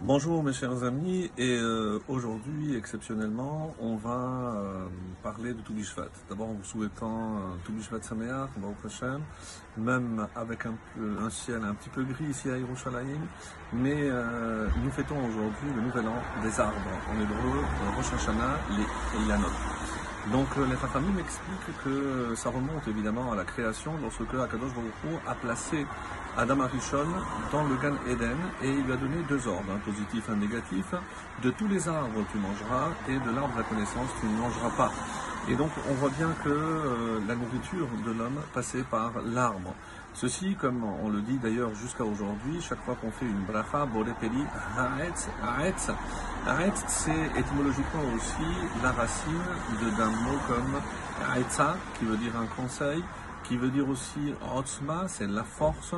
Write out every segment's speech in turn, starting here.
Bonjour mes chers amis et euh, aujourd'hui exceptionnellement on va euh, parler de Toubishvat. D'abord en vous souhaitant euh, Toubishvat Sameach, même avec un, ciel un petit peu gris ici à Yerushalayim, mais nous fêtons aujourd'hui le nouvel an des arbres, en hébreu Rosh Hashanah, les Ilanot. Donc les Chachamim expliquent que ça remonte évidemment à la création lorsque Akadosh Baruch a placé Adam Arishon dans le Gan Eden et il lui a donné deux ordres, un positif et un négatif. De tous les arbres tu mangeras et de l'arbre de la connaissance tu ne mangeras pas. Et donc on voit bien que euh, la nourriture de l'homme passait par l'arbre. Ceci, comme on le dit d'ailleurs jusqu'à aujourd'hui, chaque fois qu'on fait une bracha, borepeli, ha'etz. Ha'etz, c'est étymologiquement aussi la racine d'un mot comme ha'etza, qui veut dire un conseil, qui veut dire aussi otzma, c'est la force,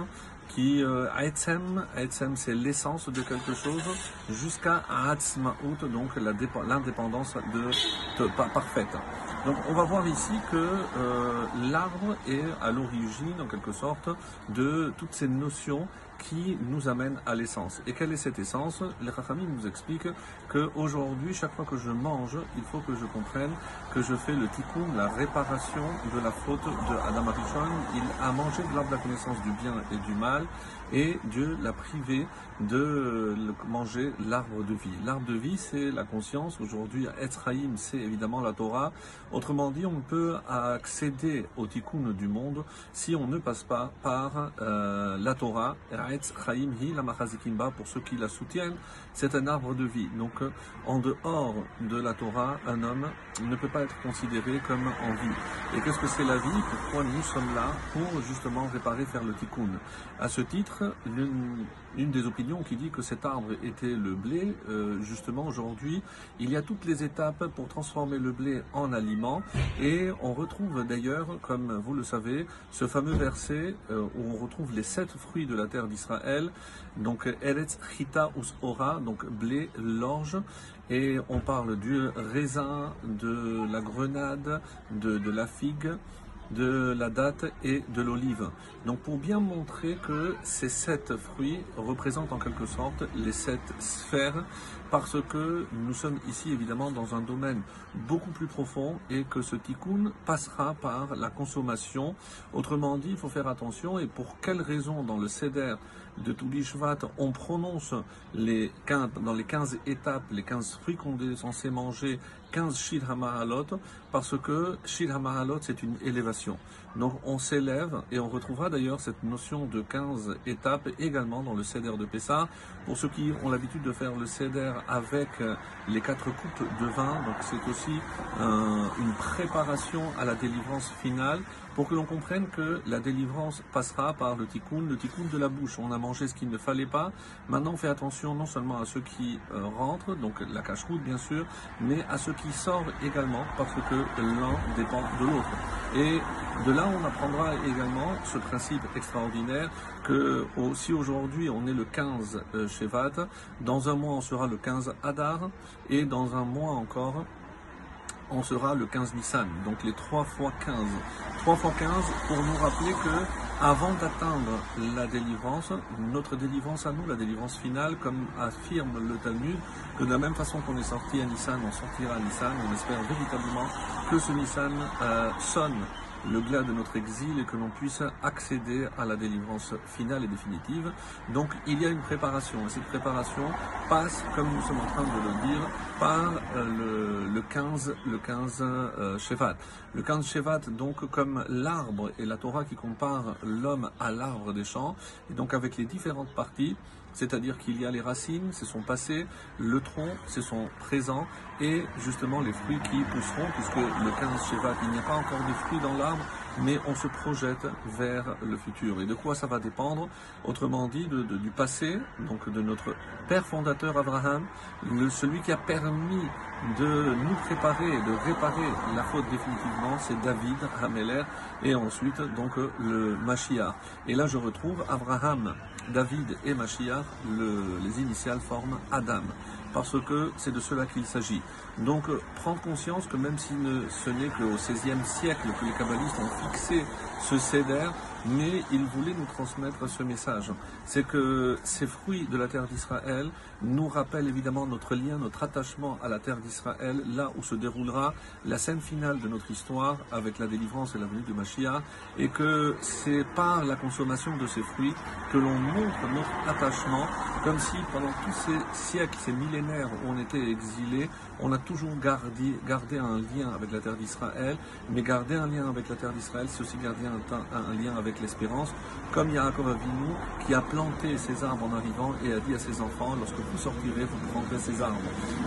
qui euh, Aetzem, c'est l'essence de quelque chose, jusqu'à Atzmaout, donc l'indépendance de, de, parfaite. Donc on va voir ici que euh, l'arbre est à l'origine, en quelque sorte, de toutes ces notions qui nous amènent à l'essence. Et quelle est cette essence? Les Rachamim nous expliquent qu'aujourd'hui, chaque fois que je mange, il faut que je comprenne que je fais le tikkun, la réparation de la faute de Adam Arishon. Il a mangé de l'arbre de la connaissance du bien et du mal, et Dieu l'a privé de manger l'arbre de vie. L'arbre de vie, c'est la conscience. Aujourd'hui, Etzraïm, c'est évidemment la Torah. Autrement dit, on peut accéder au tikkun du monde si on ne passe pas par euh, la Torah. Pour ceux qui la soutiennent, c'est un arbre de vie. Donc, en dehors de la Torah, un homme ne peut pas être considéré comme en vie. Et qu'est-ce que c'est la vie? Pourquoi nous sommes là Pour justement réparer, faire le tikkun? À ce titre, une des opinions qui dit que cet arbre était le blé. Euh, justement, aujourd'hui, il y a toutes les étapes pour transformer le blé en aliment. Et on retrouve d'ailleurs, comme vous le savez, ce fameux verset euh, où on retrouve les sept fruits de la terre d'Israël. Donc, Eretz Chita Us Ora, donc blé, l'orge. Et on parle du raisin, de la grenade, de, de la figue de la date et de l'olive. Donc pour bien montrer que ces sept fruits représentent en quelque sorte les sept sphères parce que nous sommes ici évidemment dans un domaine beaucoup plus profond et que ce tikkun passera par la consommation. Autrement dit, il faut faire attention et pour quelle raison dans le Seder de Toubishvat on prononce les 15, dans les 15 étapes, les 15 fruits qu'on est censé manger, 15 Shir parce que Shir c'est une élévation. Donc on s'élève et on retrouvera d'ailleurs cette notion de 15 étapes également dans le Seder de Pessah. Pour ceux qui ont l'habitude de faire le Seder avec euh, les quatre coupes de vin, c'est aussi euh, une préparation à la délivrance finale pour que l'on comprenne que la délivrance passera par le tikkun, le tikkun de la bouche. On a mangé ce qu'il ne fallait pas. Maintenant, on fait attention non seulement à ceux qui euh, rentrent, donc la cache-route bien sûr, mais à ceux qui sortent également parce que l'un dépend de l'autre. Et de là, on apprendra également ce principe extraordinaire que si aujourd'hui on est le 15 euh, Shevat, dans un mois on sera le 15 Adar, et dans un mois encore on sera le 15 Nissan, donc les 3 fois 15. 3 fois 15 pour nous rappeler que avant d'atteindre la délivrance, notre délivrance à nous, la délivrance finale, comme affirme le Talmud, que de la même façon qu'on est sorti à Nissan, on sortira à Nissan, on espère véritablement que ce Nissan euh, sonne le glas de notre exil et que l'on puisse accéder à la délivrance finale et définitive. Donc il y a une préparation et cette préparation passe, comme nous sommes en train de le dire, par euh, le, le 15, le 15 euh, Shevat. Le 15 Shevat, donc comme l'arbre et la Torah qui compare l'homme à l'arbre des champs, et donc avec les différentes parties, c'est-à-dire qu'il y a les racines, c'est son passé, le tronc, c'est son présent, et justement les fruits qui pousseront, puisque le 15 Shevat, il n'y a pas encore de fruits dans l'arbre, mais on se projette vers le futur. Et de quoi ça va dépendre? Autrement dit, du passé, donc de notre père fondateur Abraham, celui qui a permis de nous préparer et de réparer la faute définitivement, c'est David Hameler, et ensuite donc le Mashiach. Et là je retrouve Abraham, David et Mashiach, les initiales forment Adam parce que c'est de cela qu'il s'agit. Donc prendre conscience que même si ce n'est qu'au XVIe siècle que les kabbalistes ont fixé ce céder, mais il voulait nous transmettre ce message. C'est que ces fruits de la terre d'Israël nous rappellent évidemment notre lien, notre attachement à la terre d'Israël, là où se déroulera la scène finale de notre histoire avec la délivrance et la venue de Mashiach, et que c'est par la consommation de ces fruits que l'on montre notre attachement, comme si pendant tous ces siècles, ces millénaires on était exilés, on a toujours gardé, un lien avec la terre d'Israël, mais garder un lien avec la terre d'Israël, c'est aussi garder un, un, lien avec l'espérance, comme Yaakov Avinu qui a planté ses arbres en arrivant et a dit à ses enfants, lorsque vous sortirez, vous prendrez ces arbres.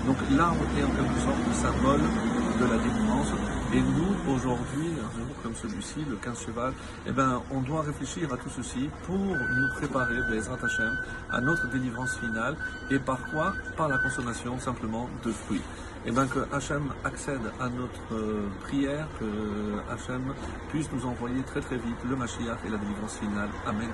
Donc l'arbre est en quelque sorte le symbole de la délivrance. Et nous, aujourd'hui, un jour comme celui-ci, le 15 cheval, eh ben, on doit réfléchir à tout ceci pour nous préparer, Bezrat Hashem, à notre délivrance finale. Et par quoi Par la consommation simplement de fruits. Et bien que Hachem accède à notre euh, prière, que Hachem puisse nous envoyer très très vite le Mashiach et la délivrance finale. Amen.